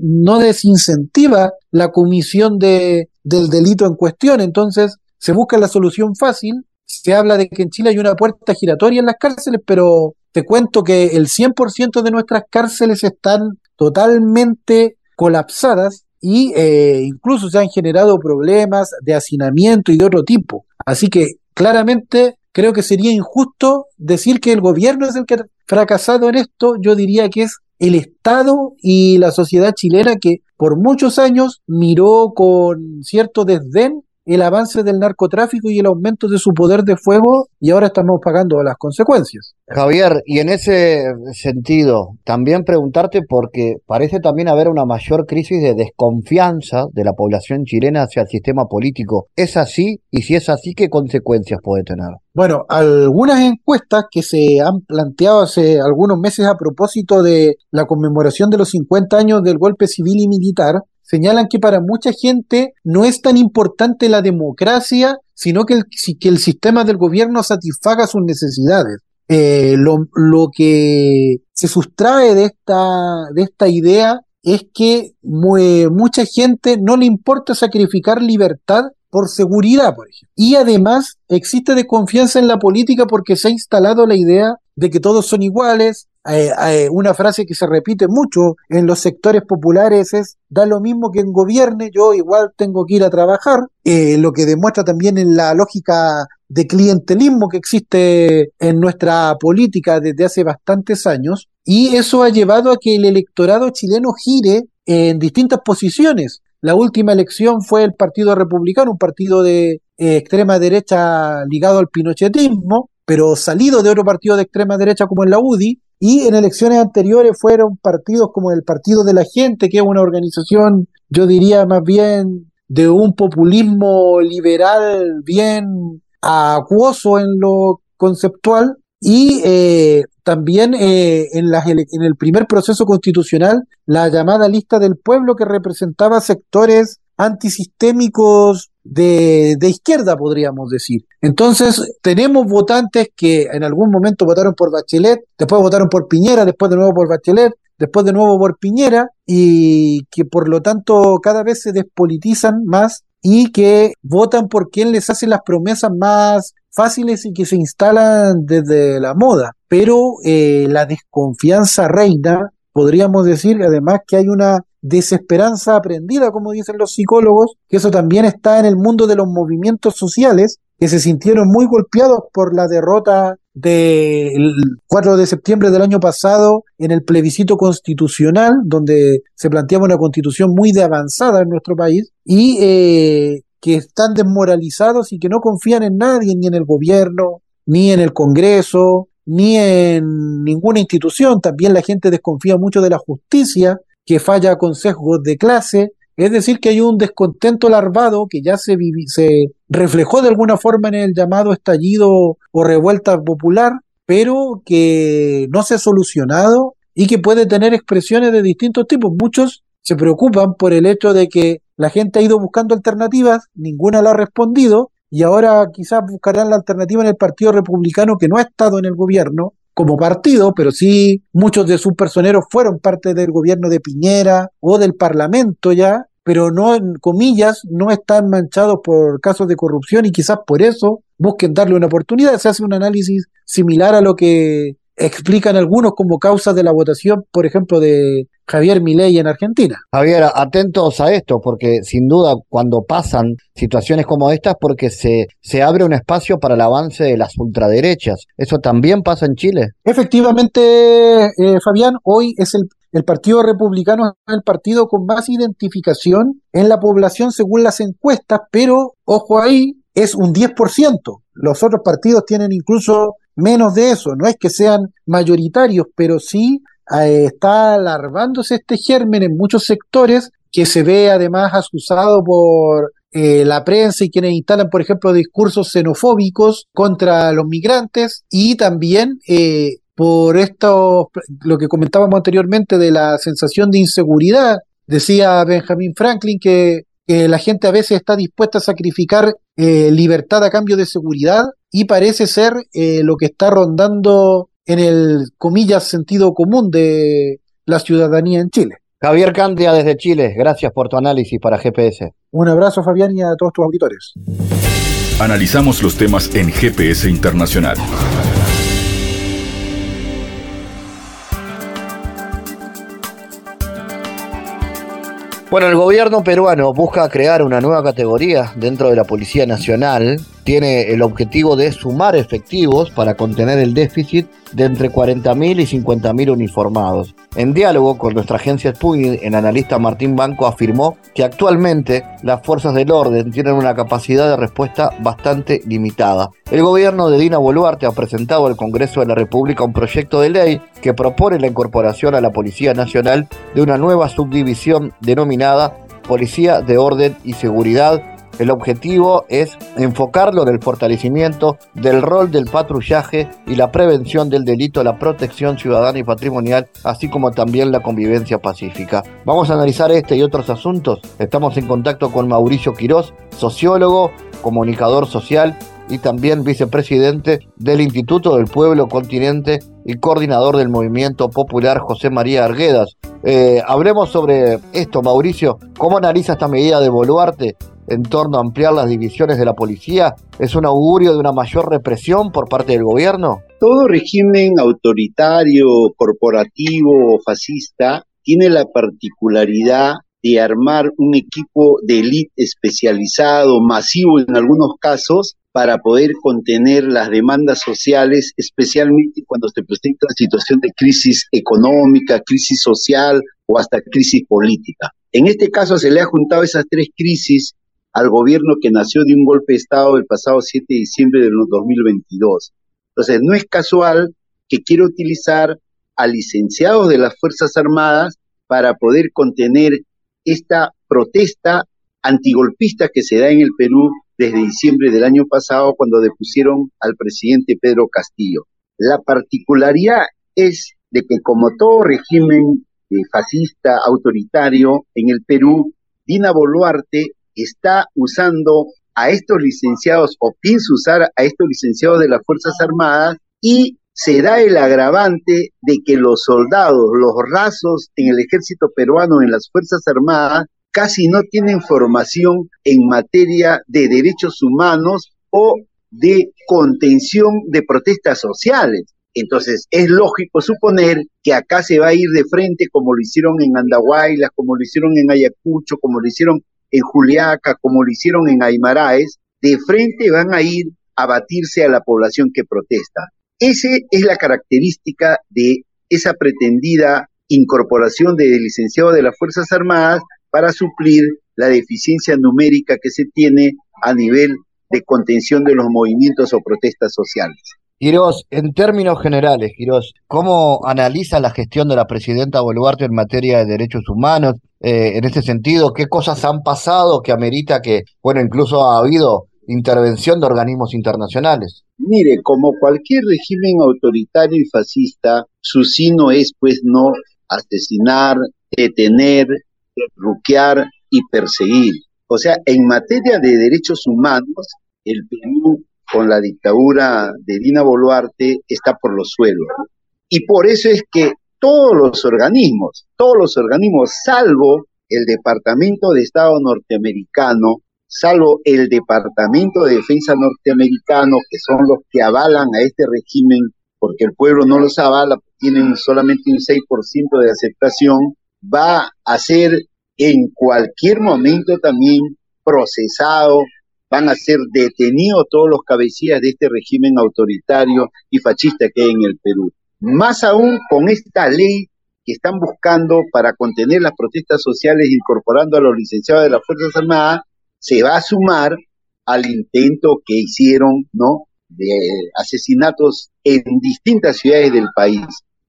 no desincentiva la comisión de, del delito en cuestión, entonces se busca la solución fácil, se habla de que en Chile hay una puerta giratoria en las cárceles, pero te cuento que el 100% de nuestras cárceles están totalmente colapsadas y eh, incluso se han generado problemas de hacinamiento y de otro tipo. Así que claramente creo que sería injusto decir que el gobierno es el que ha fracasado en esto. Yo diría que es el Estado y la sociedad chilena que por muchos años miró con cierto desdén el avance del narcotráfico y el aumento de su poder de fuego y ahora estamos pagando las consecuencias. Javier, y en ese sentido, también preguntarte porque parece también haber una mayor crisis de desconfianza de la población chilena hacia el sistema político. ¿Es así? Y si es así, ¿qué consecuencias puede tener? Bueno, algunas encuestas que se han planteado hace algunos meses a propósito de la conmemoración de los 50 años del golpe civil y militar señalan que para mucha gente no es tan importante la democracia, sino que el, el sistema del gobierno satisfaga sus necesidades. Eh, lo, que se sustrae de esta, de esta idea es que mucha gente no le importa sacrificar libertad por seguridad, por ejemplo. Y además existe desconfianza en la política porque se ha instalado la idea de que todos son iguales, eh, eh, una frase que se repite mucho en los sectores populares es, da lo mismo que en gobierne, yo igual tengo que ir a trabajar, eh, lo que demuestra también en la lógica de clientelismo que existe en nuestra política desde hace bastantes años, y eso ha llevado a que el electorado chileno gire en distintas posiciones. La última elección fue el Partido Republicano, un partido de extrema derecha ligado al pinochetismo, pero salido de otro partido de extrema derecha como en la UDI, y en elecciones anteriores fueron partidos como el Partido de la Gente, que es una organización, yo diría más bien, de un populismo liberal bien acuoso en lo conceptual, y eh, también eh, en, en el primer proceso constitucional la llamada lista del pueblo que representaba sectores antisistémicos de, de, izquierda, podríamos decir. Entonces, tenemos votantes que en algún momento votaron por Bachelet, después votaron por Piñera, después de nuevo por Bachelet, después de nuevo por Piñera, y que por lo tanto cada vez se despolitizan más y que votan por quien les hace las promesas más fáciles y que se instalan desde la moda. Pero eh, la desconfianza reina, podríamos decir además que hay una desesperanza aprendida, como dicen los psicólogos, que eso también está en el mundo de los movimientos sociales, que se sintieron muy golpeados por la derrota del 4 de septiembre del año pasado en el plebiscito constitucional, donde se planteaba una constitución muy de avanzada en nuestro país, y eh, que están desmoralizados y que no confían en nadie, ni en el gobierno, ni en el Congreso, ni en ninguna institución. También la gente desconfía mucho de la justicia, que falla con sesgos de clase. Es decir, que hay un descontento larvado que ya se, se reflejó de alguna forma en el llamado estallido o revuelta popular, pero que no se ha solucionado y que puede tener expresiones de distintos tipos. Muchos se preocupan por el hecho de que la gente ha ido buscando alternativas, ninguna la ha respondido, y ahora quizás buscarán la alternativa en el Partido Republicano que no ha estado en el gobierno como partido, pero sí muchos de sus personeros fueron parte del gobierno de Piñera o del Parlamento ya, pero no, en comillas, no están manchados por casos de corrupción y quizás por eso busquen darle una oportunidad. Se hace un análisis similar a lo que explican algunos como causa de la votación, por ejemplo, de Javier Milei en Argentina. Javier, atentos a esto, porque sin duda cuando pasan situaciones como estas, porque se, se abre un espacio para el avance de las ultraderechas. ¿Eso también pasa en Chile? Efectivamente, eh, Fabián, hoy es el, el Partido Republicano el partido con más identificación en la población según las encuestas, pero ojo ahí, es un 10%. Los otros partidos tienen incluso menos de eso. No es que sean mayoritarios, pero sí eh, está alarmándose este germen en muchos sectores que se ve además asusado por eh, la prensa y quienes instalan, por ejemplo, discursos xenofóbicos contra los migrantes y también eh, por esto, lo que comentábamos anteriormente de la sensación de inseguridad. Decía Benjamin Franklin que, la gente a veces está dispuesta a sacrificar libertad a cambio de seguridad y parece ser lo que está rondando en el, comillas, sentido común de la ciudadanía en Chile. Javier Candia desde Chile, gracias por tu análisis para GPS. Un abrazo Fabián y a todos tus auditores. Analizamos los temas en GPS Internacional. Bueno, el gobierno peruano busca crear una nueva categoría dentro de la Policía Nacional. Tiene el objetivo de sumar efectivos para contener el déficit de entre 40.000 y 50.000 uniformados. En diálogo con nuestra agencia Sputnik, el analista Martín Banco afirmó que actualmente las fuerzas del orden tienen una capacidad de respuesta bastante limitada. El gobierno de Dina Boluarte ha presentado al Congreso de la República un proyecto de ley que propone la incorporación a la Policía Nacional de una nueva subdivisión denominada Policía de Orden y Seguridad el objetivo es enfocarlo en el fortalecimiento del rol del patrullaje y la prevención del delito, la protección ciudadana y patrimonial, así como también la convivencia pacífica. Vamos a analizar este y otros asuntos. Estamos en contacto con Mauricio Quirós, sociólogo, comunicador social y también vicepresidente del Instituto del Pueblo Continente y coordinador del Movimiento Popular José María Arguedas. Eh, hablemos sobre esto, Mauricio. ¿Cómo analiza esta medida de Boluarte en torno a ampliar las divisiones de la policía es un augurio de una mayor represión por parte del gobierno? Todo régimen autoritario, corporativo o fascista tiene la particularidad de armar un equipo de élite especializado, masivo en algunos casos, para poder contener las demandas sociales, especialmente cuando se presenta una situación de crisis económica, crisis social o hasta crisis política. En este caso se le ha juntado esas tres crisis al gobierno que nació de un golpe de Estado el pasado 7 de diciembre de 2022. Entonces, no es casual que quiera utilizar a licenciados de las Fuerzas Armadas para poder contener esta protesta antigolpista que se da en el Perú desde diciembre del año pasado cuando depusieron al presidente Pedro Castillo. La particularidad es de que como todo régimen eh, fascista, autoritario en el Perú, Dina Boluarte está usando a estos licenciados o piensa usar a estos licenciados de las Fuerzas Armadas y se da el agravante de que los soldados, los rasos en el ejército peruano, en las Fuerzas Armadas, casi no tienen formación en materia de derechos humanos o de contención de protestas sociales. Entonces, es lógico suponer que acá se va a ir de frente como lo hicieron en Andahuaylas, como lo hicieron en Ayacucho, como lo hicieron en Juliaca, como lo hicieron en Aymaraes, de frente van a ir a batirse a la población que protesta. Esa es la característica de esa pretendida incorporación de licenciado de las Fuerzas Armadas para suplir la deficiencia numérica que se tiene a nivel de contención de los movimientos o protestas sociales. Quirós, en términos generales, Quirós, ¿cómo analiza la gestión de la presidenta Boluarte en materia de derechos humanos? Eh, en este sentido, ¿qué cosas han pasado que amerita que, bueno, incluso ha habido intervención de organismos internacionales? Mire, como cualquier régimen autoritario y fascista, su sino es pues no asesinar, detener, ruquear y perseguir. O sea, en materia de derechos humanos, el Perú con la dictadura de Dina Boluarte está por los suelos. Y por eso es que todos los organismos, todos los organismos, salvo el Departamento de Estado norteamericano, salvo el Departamento de Defensa norteamericano, que son los que avalan a este régimen, porque el pueblo no los avala, tienen solamente un 6% de aceptación, va a ser en cualquier momento también procesado, van a ser detenidos todos los cabecillas de este régimen autoritario y fascista que hay en el Perú. Más aún con esta ley que están buscando para contener las protestas sociales incorporando a los licenciados de las Fuerzas Armadas, se va a sumar al intento que hicieron, ¿no? De asesinatos en distintas ciudades del país,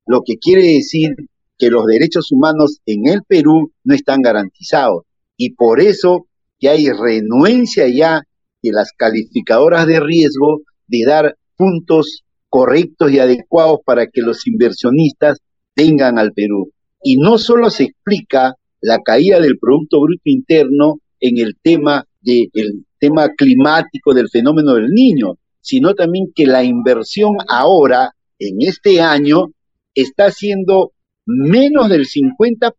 lo que quiere decir que los derechos humanos en el Perú no están garantizados. Y por eso que hay renuencia ya de las calificadoras de riesgo de dar puntos correctos y adecuados para que los inversionistas vengan al Perú. Y no solo se explica la caída del Producto Bruto Interno en el tema, de, el tema climático del fenómeno del niño, sino también que la inversión ahora, en este año, está siendo menos del 50%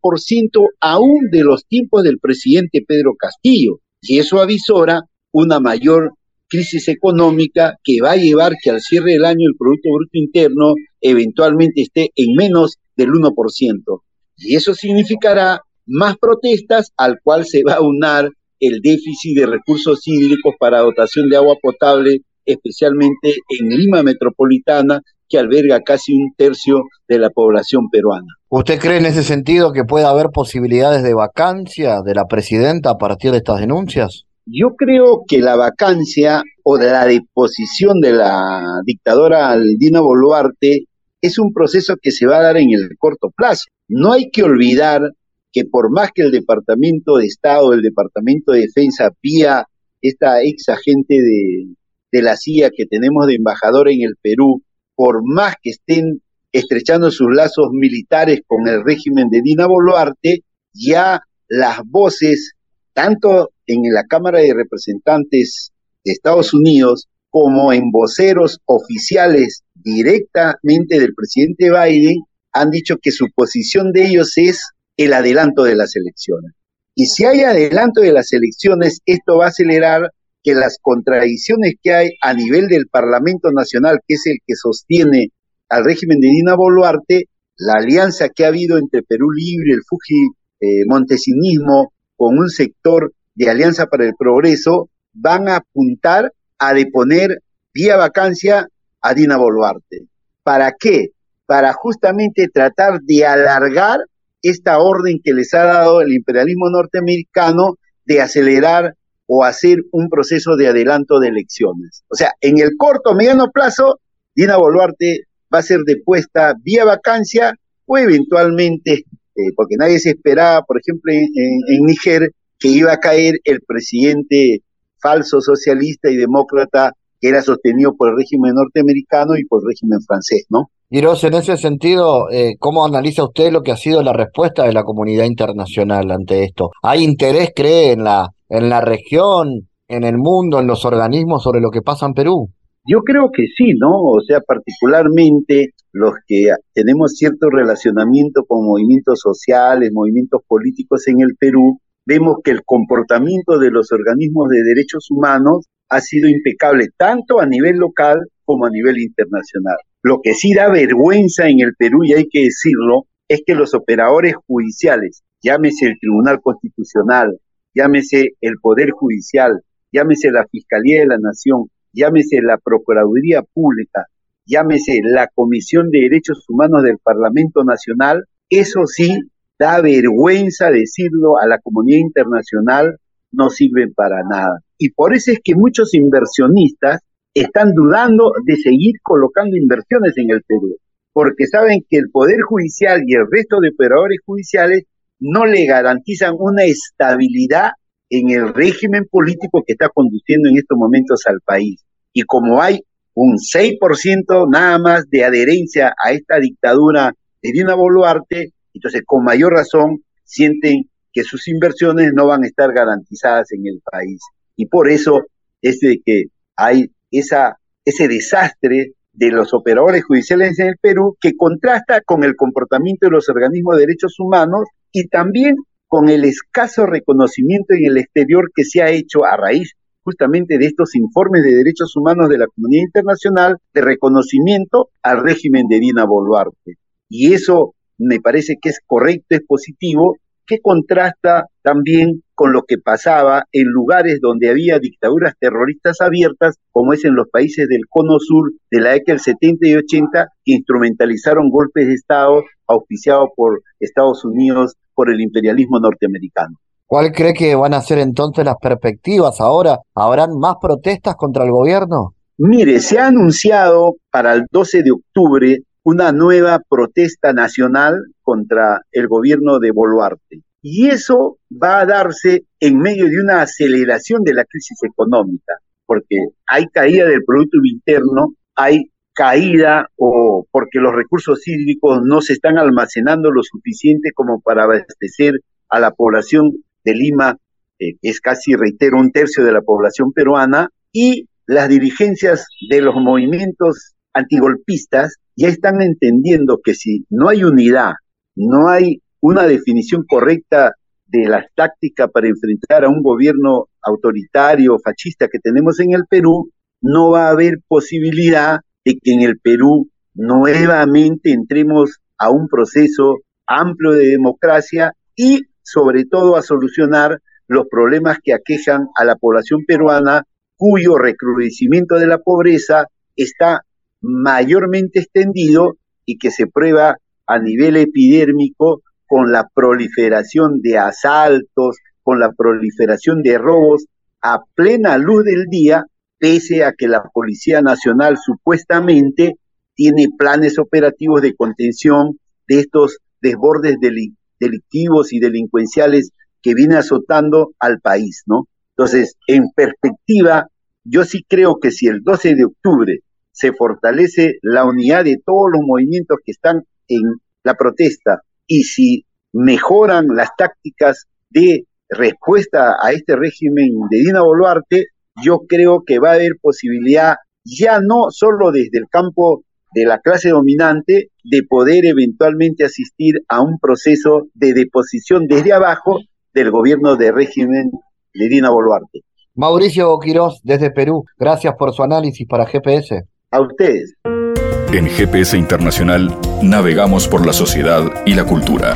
aún de los tiempos del presidente Pedro Castillo. Y eso avisora una mayor crisis económica que va a llevar que al cierre del año el Producto Bruto Interno eventualmente esté en menos del 1%. Y eso significará más protestas al cual se va a unar el déficit de recursos hídricos para dotación de agua potable, especialmente en Lima Metropolitana, que alberga casi un tercio de la población peruana. ¿Usted cree en ese sentido que puede haber posibilidades de vacancia de la presidenta a partir de estas denuncias? Yo creo que la vacancia o de la deposición de la dictadora Aldina Boluarte es un proceso que se va a dar en el corto plazo. No hay que olvidar que por más que el Departamento de Estado, el Departamento de Defensa, pía esta ex agente de, de la CIA que tenemos de embajador en el Perú, por más que estén estrechando sus lazos militares con el régimen de Dina Boluarte, ya las voces, tanto en la Cámara de Representantes de Estados Unidos como en voceros oficiales directamente del presidente Biden, han dicho que su posición de ellos es el adelanto de las elecciones. Y si hay adelanto de las elecciones, esto va a acelerar que las contradicciones que hay a nivel del Parlamento Nacional, que es el que sostiene al régimen de Dina Boluarte, la alianza que ha habido entre Perú Libre, el Fuji eh, Montesinismo, con un sector de Alianza para el Progreso, van a apuntar a deponer vía vacancia a Dina Boluarte. ¿Para qué? Para justamente tratar de alargar esta orden que les ha dado el imperialismo norteamericano de acelerar o hacer un proceso de adelanto de elecciones. O sea, en el corto, mediano plazo, Dina Boluarte va a ser depuesta vía vacancia o eventualmente, eh, porque nadie se esperaba, por ejemplo, en, Níger, que iba a caer el presidente falso socialista y demócrata que era sostenido por el régimen norteamericano y por el régimen francés, ¿no? Quiroz, en ese sentido, eh, ¿cómo analiza usted lo que ha sido la respuesta de la comunidad internacional ante esto? ¿Hay interés, cree, en la, en la región, en el mundo, en los organismos sobre lo que pasa en Perú? Yo creo que sí, ¿no? O sea, particularmente los que tenemos cierto relacionamiento con movimientos sociales, movimientos políticos en el Perú, vemos que el comportamiento de los organismos de derechos humanos ha sido impecable tanto a nivel local como a nivel internacional. Lo que sí da vergüenza en el Perú, y hay que decirlo, es que los operadores judiciales, llámese el Tribunal Constitucional, llámese el Poder Judicial, llámese la Fiscalía de la Nación, llámese la Procuraduría Pública, llámese la Comisión de Derechos Humanos del Parlamento Nacional, eso sí da vergüenza decirlo a la comunidad internacional, no sirven para nada. Y por eso es que muchos inversionistas están dudando de seguir colocando inversiones en el Perú, porque saben que el Poder Judicial y el resto de operadores judiciales no le garantizan una estabilidad en el régimen político que está conduciendo en estos momentos al país. Y como hay un 6% nada más de adherencia a esta dictadura de Dina Boluarte, entonces con mayor razón sienten que sus inversiones no van a estar garantizadas en el país. Y por eso es de que hay esa, ese desastre de los operadores judiciales en el Perú que contrasta con el comportamiento de los organismos de derechos humanos y también con el escaso reconocimiento en el exterior que se ha hecho a raíz justamente de estos informes de derechos humanos de la comunidad internacional de reconocimiento al régimen de Dina Boluarte. Y eso me parece que es correcto, es positivo, que contrasta también con lo que pasaba en lugares donde había dictaduras terroristas abiertas, como es en los países del cono sur de la década del 70 y 80, que instrumentalizaron golpes de Estado auspiciados por Estados Unidos, por el imperialismo norteamericano. ¿Cuál cree que van a ser entonces las perspectivas ahora? ¿Habrán más protestas contra el gobierno? Mire, se ha anunciado para el 12 de octubre una nueva protesta nacional contra el gobierno de Boluarte. Y eso va a darse en medio de una aceleración de la crisis económica, porque hay caída del Producto Interno, hay caída o porque los recursos hídricos no se están almacenando lo suficiente como para abastecer a la población de Lima, eh, que es casi, reitero, un tercio de la población peruana, y las dirigencias de los movimientos antigolpistas ya están entendiendo que si no hay unidad, no hay una definición correcta de las tácticas para enfrentar a un gobierno autoritario, fascista que tenemos en el Perú, no va a haber posibilidad de que en el Perú nuevamente entremos a un proceso amplio de democracia y sobre todo a solucionar los problemas que aquejan a la población peruana, cuyo recrudecimiento de la pobreza está mayormente extendido y que se prueba a nivel epidérmico con la proliferación de asaltos, con la proliferación de robos a plena luz del día, pese a que la Policía Nacional supuestamente tiene planes operativos de contención de estos desbordes delictivos y delincuenciales que viene azotando al país, ¿no? Entonces, en perspectiva, yo sí creo que si el 12 de octubre se fortalece la unidad de todos los movimientos que están en la protesta y si mejoran las tácticas de respuesta a este régimen de Dina Boluarte, yo creo que va a haber posibilidad ya no solo desde el campo de la clase dominante de poder eventualmente asistir a un proceso de deposición desde abajo del gobierno de régimen de Dina Boluarte. Mauricio Quirós, desde Perú, gracias por su análisis para GPS. A ustedes. En GPS Internacional navegamos por la sociedad y la cultura.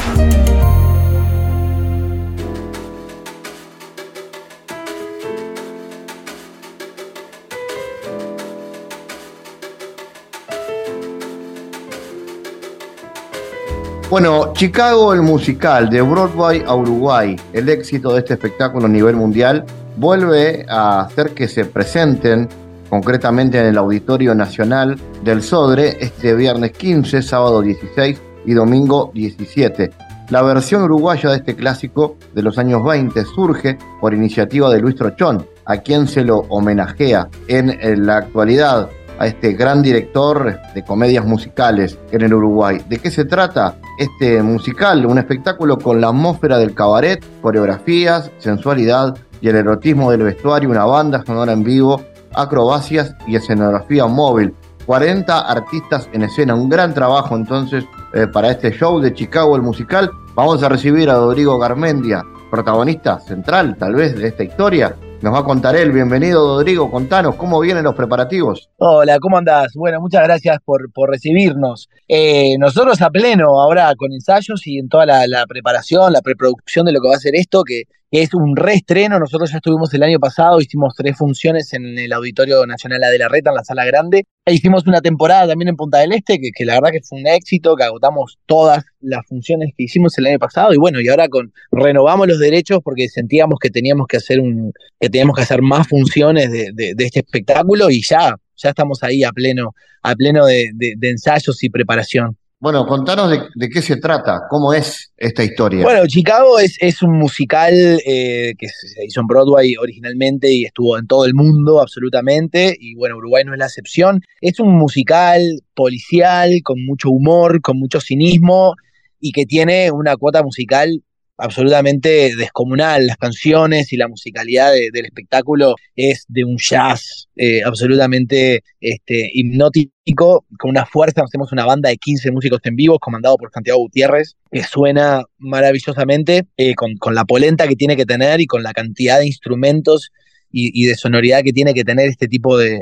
Bueno, Chicago el musical, de Broadway a Uruguay, el éxito de este espectáculo a nivel mundial vuelve a hacer que se presenten concretamente en el Auditorio Nacional del Sodre, este viernes 15, sábado 16 y domingo 17. La versión uruguaya de este clásico de los años 20 surge por iniciativa de Luis Trochón, a quien se lo homenajea en la actualidad a este gran director de comedias musicales en el Uruguay. ¿De qué se trata este musical? Un espectáculo con la atmósfera del cabaret, coreografías, sensualidad y el erotismo del vestuario, una banda sonora en vivo, acrobacias y escenografía móvil. 40 artistas en escena, un gran trabajo entonces eh, para este show de Chicago el musical. Vamos a recibir a Rodrigo Garmendia, protagonista central tal vez de esta historia, nos va a contar él. Bienvenido, Rodrigo. Contanos cómo vienen los preparativos. Hola, ¿cómo andás? Bueno, muchas gracias por, por recibirnos. Eh, nosotros a pleno ahora con ensayos y en toda la, la, preparación, la preproducción de lo que va a ser esto, que es un reestreno. Nosotros ya estuvimos el año pasado, hicimos tres funciones en el Auditorio Nacional de la Reta, en la Sala Grande. E hicimos una temporada también en Punta del Este, que, la verdad que fue un éxito, que agotamos todas las funciones que hicimos el año pasado. Y bueno, y ahora con renovamos los derechos porque sentíamos que teníamos que hacer un, que teníamos que hacer más funciones de, de, de este espectáculo y ya, ya estamos ahí a pleno, a pleno de ensayos y preparación. Bueno, contanos de, qué se trata, cómo es esta historia. Bueno, Chicago es, es un musical eh, que se hizo en Broadway originalmente y estuvo en todo el mundo absolutamente, y bueno, Uruguay no es la excepción. Es un musical policial, con mucho humor, con mucho cinismo, y que tiene una cuota musical absolutamente descomunal. Las canciones y la musicalidad del espectáculo es de un jazz eh, absolutamente este, hipnótico, con una fuerza. Hacemos una banda de 15 músicos en vivo, comandado por Santiago Gutiérrez, que suena maravillosamente, eh, con, con la polenta que tiene que tener y con la cantidad de instrumentos y, de sonoridad que tiene que tener este tipo de,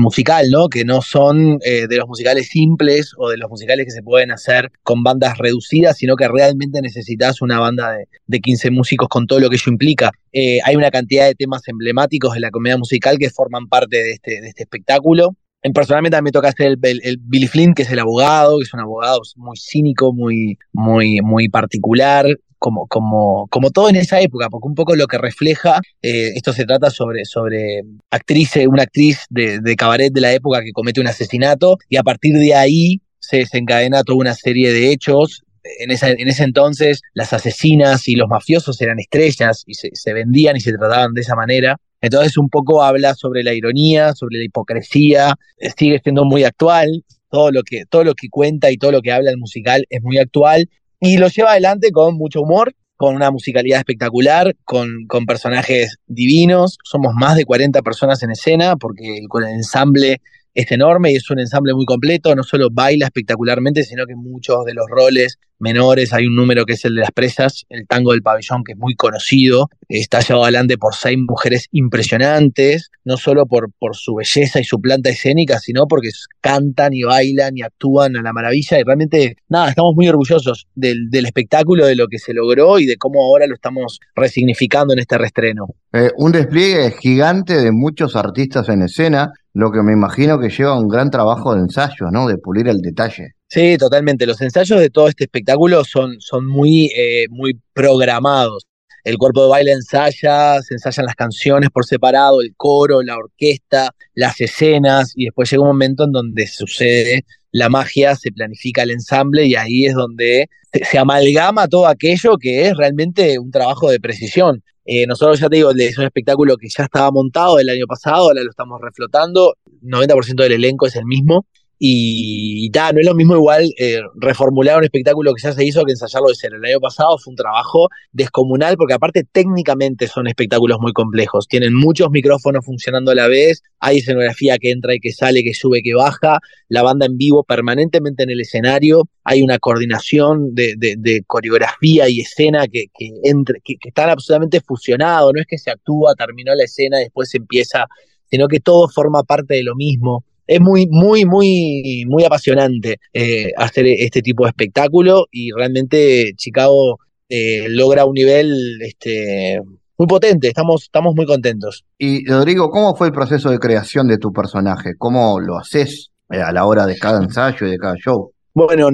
musical, ¿no? Que no son eh, de los musicales simples o de los musicales que se pueden hacer con bandas reducidas, sino que realmente necesitas una banda de, 15 músicos con todo lo que ello implica. Eh, hay una cantidad de temas emblemáticos de la comedia musical que forman parte de este, de este espectáculo. Personalmente me toca hacer el, el, Billy Flynn, que es el abogado, que es un abogado muy cínico, muy, muy, muy particular, como, como, como todo en esa época, porque un poco lo que refleja, eh, esto se trata sobre, sobre actriz, una actriz de, cabaret de la época que comete un asesinato, y a partir de ahí se desencadena toda una serie de hechos. En, esa, en, ese entonces las asesinas y los mafiosos eran estrellas y se, se, vendían y se trataban de esa manera. Entonces un poco habla sobre la ironía, sobre la hipocresía, sigue siendo muy actual, todo lo que, todo lo que cuenta y todo lo que habla el musical es muy actual y lo lleva adelante con mucho humor, con una musicalidad espectacular, con, con personajes divinos. Somos más de 40 personas en escena porque con el ensamble es enorme y es un ensamble muy completo, no solo baila espectacularmente, sino que muchos de los roles menores, hay un número que es el de las presas, el tango del pabellón, que es muy conocido, está llevado adelante por seis mujeres impresionantes, no solo por, por su belleza y su planta escénica, sino porque cantan y bailan y actúan a la maravilla y realmente, nada, estamos muy orgullosos del, del espectáculo, de lo que se logró y de cómo ahora lo estamos resignificando en este restreno. Eh, un despliegue gigante de muchos artistas en escena, lo que me imagino que lleva un gran trabajo de ensayo, ¿no? De pulir el detalle. Sí, totalmente. Los ensayos de todo este espectáculo son, son muy, eh, muy programados. El cuerpo de baile ensaya, se ensayan las canciones por separado, el coro, la orquesta, las escenas, y después llega un momento en donde sucede la magia, se planifica el ensamble y ahí es donde se, se amalgama todo aquello que es realmente un trabajo de precisión. Eh, nosotros ya te digo, es un espectáculo que ya estaba montado el año pasado, ahora lo estamos reflotando, 90% del elenco es el mismo, y, y no es lo mismo igual eh, reformular un espectáculo que ya se hizo que ensayarlo de cero. El año pasado fue un trabajo descomunal porque aparte técnicamente son espectáculos muy complejos. Tienen muchos micrófonos funcionando a la vez, hay escenografía que entra y que sale, que sube, que baja, la banda en vivo permanentemente en el escenario, hay una coordinación de, de, de coreografía y escena que, que, entre, que, que están absolutamente fusionados, no es que se actúa, terminó la escena, después empieza, sino que todo forma parte de lo mismo es muy, muy, muy, muy apasionante eh, hacer este tipo de espectáculo y realmente Chicago eh, logra un nivel este, muy potente, estamos, estamos muy contentos. Y Rodrigo, ¿cómo fue el proceso de creación de tu personaje? ¿Cómo lo haces eh, a la hora de cada ensayo y de cada show? Bueno,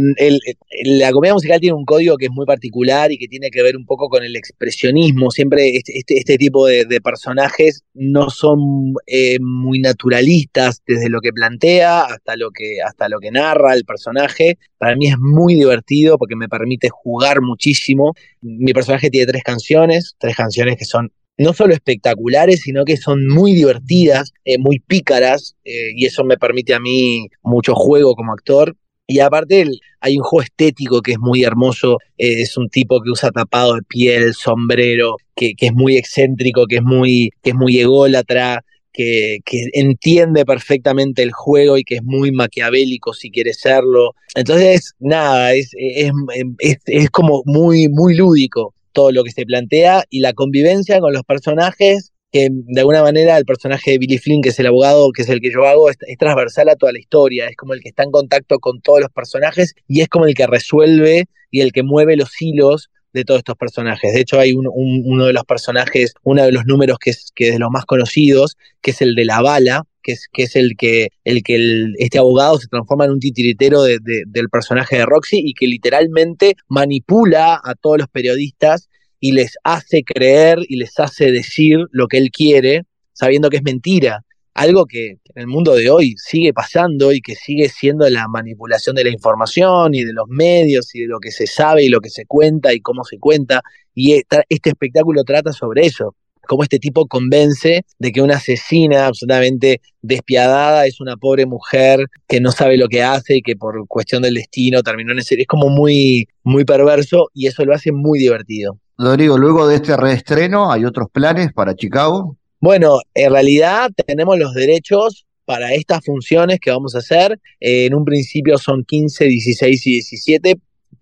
la comedia musical tiene un código que es muy particular y que tiene que ver un poco con el expresionismo. Siempre este, este, este tipo de, personajes no son eh, muy naturalistas desde lo que plantea hasta lo que, hasta lo que narra el personaje. Para mí es muy divertido porque me permite jugar muchísimo. Mi personaje tiene tres canciones, tres canciones que son no solo espectaculares, sino que son muy divertidas, eh, muy pícaras, eh, y eso me permite a mí mucho juego como actor. Y aparte hay un juego estético que es muy hermoso, eh, es un tipo que usa tapado de piel, sombrero, que, es muy excéntrico, que es muy, que es muy ególatra, que, entiende perfectamente el juego y que es muy maquiavélico si quiere serlo. Entonces, nada, es, es, es como muy, muy lúdico todo lo que se plantea y la convivencia con los personajes que de alguna manera el personaje de Billy Flynn, que es el abogado, que es el que yo hago, es, transversal a toda la historia, es como el que está en contacto con todos los personajes y es como el que resuelve y el que mueve los hilos de todos estos personajes. De hecho, hay uno de los personajes, uno de los números que es, que de los más conocidos, que es el de la bala, que es, que es el que, el que este abogado se transforma en un titiritero del personaje de Roxy y que literalmente manipula a todos los periodistas y les hace creer y les hace decir lo que él quiere, sabiendo que es mentira. Algo que en el mundo de hoy sigue pasando y que sigue siendo la manipulación de la información y de los medios y de lo que se sabe y lo que se cuenta y cómo se cuenta. Y este espectáculo trata sobre eso, cómo este tipo convence de que una asesina absolutamente despiadada es una pobre mujer que no sabe lo que hace y que por cuestión del destino terminó en ese... Es como muy, muy perverso y eso lo hace muy divertido. Rodrigo, luego de este reestreno, ¿hay otros planes para Chicago? Bueno, en realidad tenemos los derechos para estas funciones que vamos a hacer. en un principio son 15, 16 y 17,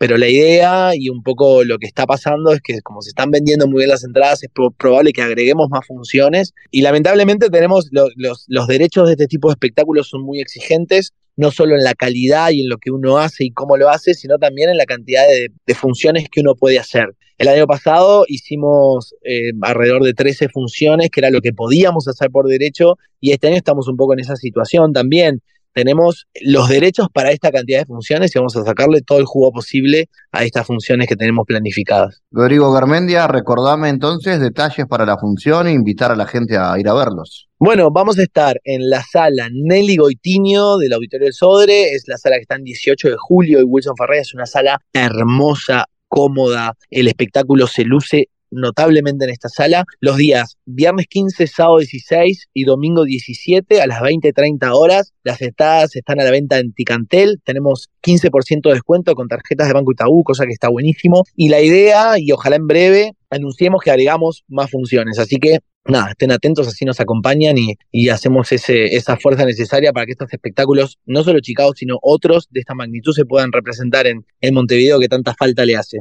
pero la idea y un poco lo que está pasando es que como se están vendiendo muy bien las entradas, es probable que agreguemos más funciones y lamentablemente tenemos los, derechos de este tipo de espectáculos son muy exigentes no solo en la calidad y en lo que uno hace y cómo lo hace, sino también en la cantidad de, funciones que uno puede hacer. El año pasado hicimos eh, alrededor de 13 funciones, que era lo que podíamos hacer por derecho, y este año estamos un poco en esa situación también tenemos los derechos para esta cantidad de funciones y vamos a sacarle todo el jugo posible a estas funciones que tenemos planificadas. Rodrigo Garmendia, recordame entonces detalles para la función e invitar a la gente a ir a verlos. Bueno, vamos a estar en la sala Nelly Goitinio del Auditorio del Sodre, es la sala que está en 18 de julio y Wilson Ferrer es una sala hermosa, cómoda, el espectáculo se luce notablemente en esta sala los días viernes 15, sábado 16 y domingo 17 a las 20-30 horas. Las entradas están a la venta en Ticantel. Tenemos 15% de descuento con tarjetas de Banco Itaú, cosa que está buenísimo. Y la idea, y ojalá en breve, anunciemos que agregamos más funciones. Así que nada, estén atentos, así nos acompañan y, hacemos ese, esa fuerza necesaria para que estos espectáculos, no solo Chicago, sino otros de esta magnitud, se puedan representar en, en Montevideo que tanta falta le hace.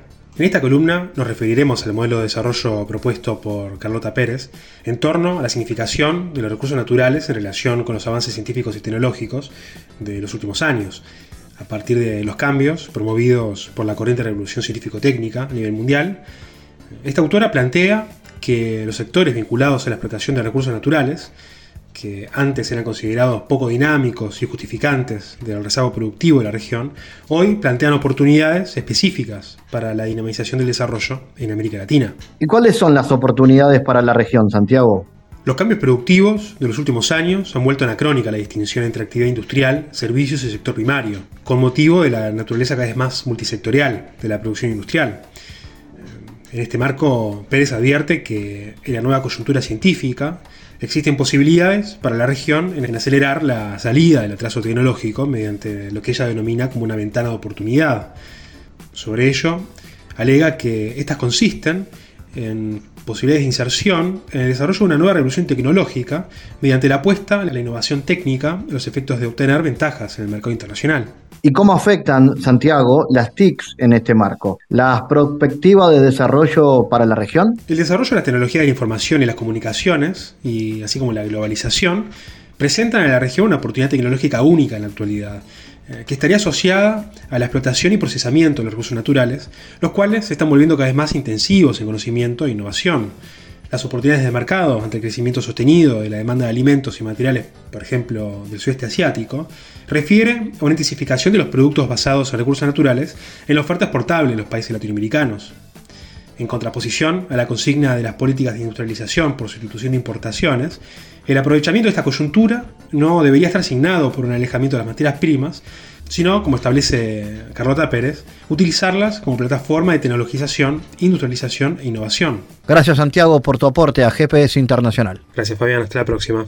En esta columna nos referiremos al modelo de desarrollo propuesto por Carlota Pérez en torno a la significación de los recursos naturales en relación con los avances científicos y tecnológicos de los últimos años, a partir de los cambios promovidos por la corriente revolución científico-técnica a nivel mundial. Esta autora plantea que los sectores vinculados a la explotación de recursos naturales que antes eran considerados poco dinámicos y justificantes del rezago productivo de la región, hoy plantean oportunidades específicas para la dinamización del desarrollo en América Latina. ¿Y cuáles son las oportunidades para la región, Santiago? Los cambios productivos de los últimos años han vuelto anacrónica la distinción entre actividad industrial, servicios y sector primario, con motivo de la naturaleza cada vez más multisectorial de la producción industrial. En este marco, Pérez advierte que en la nueva coyuntura científica existen posibilidades para la región en acelerar la salida del atraso tecnológico mediante lo que ella denomina como una ventana de oportunidad. Sobre ello, alega que estas consisten en posibilidades de inserción en el desarrollo de una nueva revolución tecnológica mediante la apuesta en la innovación técnica y los efectos de obtener ventajas en el mercado internacional. ¿Y cómo afectan, Santiago, las TICs en este marco? ¿Las perspectivas de desarrollo para la región? El desarrollo de las tecnologías de la información y las comunicaciones, y así como la globalización, presentan a la región una oportunidad tecnológica única en la actualidad, eh, que estaría asociada a la explotación y procesamiento de los recursos naturales, los cuales se están volviendo cada vez más intensivos en conocimiento e innovación. Las oportunidades de mercado ante el crecimiento sostenido de la demanda de alimentos y materiales, por ejemplo, del sudeste asiático, refiere a una intensificación de los productos basados en recursos naturales en la oferta exportable de los países latinoamericanos. En contraposición a la consigna de las políticas de industrialización por sustitución de importaciones, el aprovechamiento de esta coyuntura no debería estar asignado por un alejamiento de las materias primas, sino, como establece Carlota Pérez, utilizarlas como plataforma de tecnologización, industrialización e innovación. Gracias Santiago por tu aporte a GPS Internacional. Gracias Fabián, hasta la próxima.